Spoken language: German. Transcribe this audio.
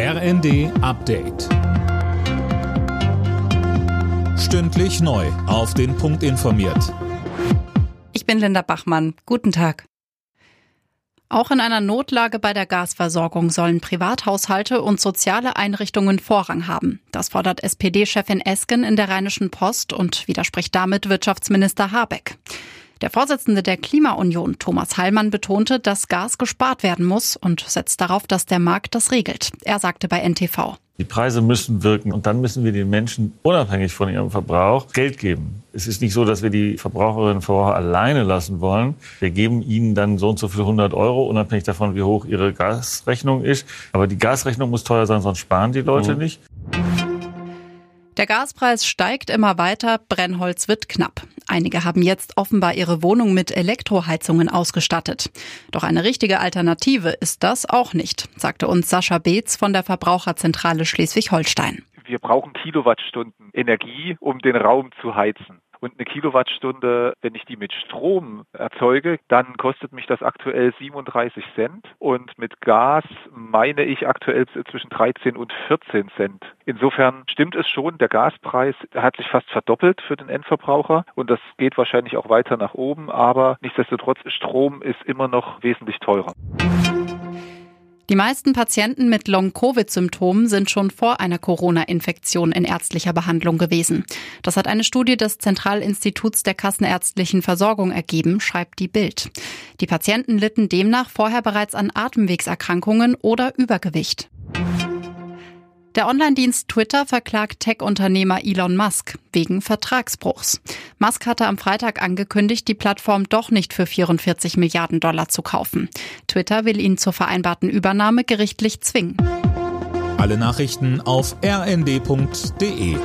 RND Update. Stündlich neu. Auf den Punkt informiert. Ich bin Linda Bachmann. Guten Tag. Auch in einer Notlage bei der Gasversorgung sollen Privathaushalte und soziale Einrichtungen Vorrang haben. Das fordert SPD-Chefin Esken in der Rheinischen Post und widerspricht damit Wirtschaftsminister Habeck. Der Vorsitzende der Klimaunion, Thomas Heilmann, betonte, dass Gas gespart werden muss und setzt darauf, dass der Markt das regelt. Er sagte bei NTV. Die Preise müssen wirken und dann müssen wir den Menschen unabhängig von ihrem Verbrauch Geld geben. Es ist nicht so, dass wir die Verbraucherinnen und Verbraucher alleine lassen wollen. Wir geben ihnen dann so und so viel 100 Euro, unabhängig davon, wie hoch ihre Gasrechnung ist. Aber die Gasrechnung muss teuer sein, sonst sparen die Leute mhm. nicht. Der Gaspreis steigt immer weiter, Brennholz wird knapp. Einige haben jetzt offenbar ihre Wohnung mit Elektroheizungen ausgestattet. Doch eine richtige Alternative ist das auch nicht, sagte uns Sascha Beetz von der Verbraucherzentrale Schleswig-Holstein. Wir brauchen Kilowattstunden Energie, um den Raum zu heizen. Und eine Kilowattstunde, wenn ich die mit Strom erzeuge, dann kostet mich das aktuell 37 Cent. Und mit Gas meine ich aktuell zwischen 13 und 14 Cent. Insofern stimmt es schon, der Gaspreis hat sich fast verdoppelt für den Endverbraucher. Und das geht wahrscheinlich auch weiter nach oben. Aber nichtsdestotrotz, Strom ist immer noch wesentlich teurer. Die meisten Patienten mit Long-Covid-Symptomen sind schon vor einer Corona-Infektion in ärztlicher Behandlung gewesen. Das hat eine Studie des Zentralinstituts der kassenärztlichen Versorgung ergeben, schreibt die Bild. Die Patienten litten demnach vorher bereits an Atemwegserkrankungen oder Übergewicht. Der Online-Dienst Twitter verklagt Tech-Unternehmer Elon Musk wegen Vertragsbruchs. Musk hatte am Freitag angekündigt, die Plattform doch nicht für 44 Milliarden Dollar zu kaufen. Twitter will ihn zur vereinbarten Übernahme gerichtlich zwingen. Alle Nachrichten auf rnd.de